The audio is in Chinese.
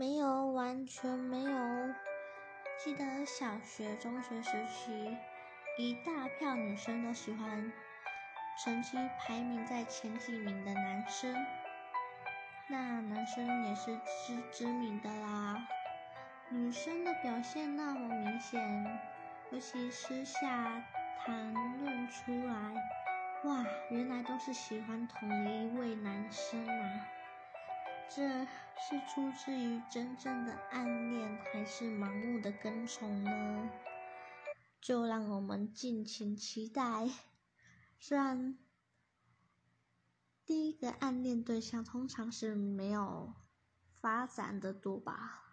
没有，完全没有。记得小学、中学时期，一大票女生都喜欢成绩排名在前几名的男生，那男生也是知知名的啦。女生的表现那么明显，尤其私下谈论出来，哇，原来都是喜欢同一位男生！这是出自于真正的暗恋，还是盲目的跟从呢？就让我们尽情期待。虽然第一个暗恋对象通常是没有发展的多吧。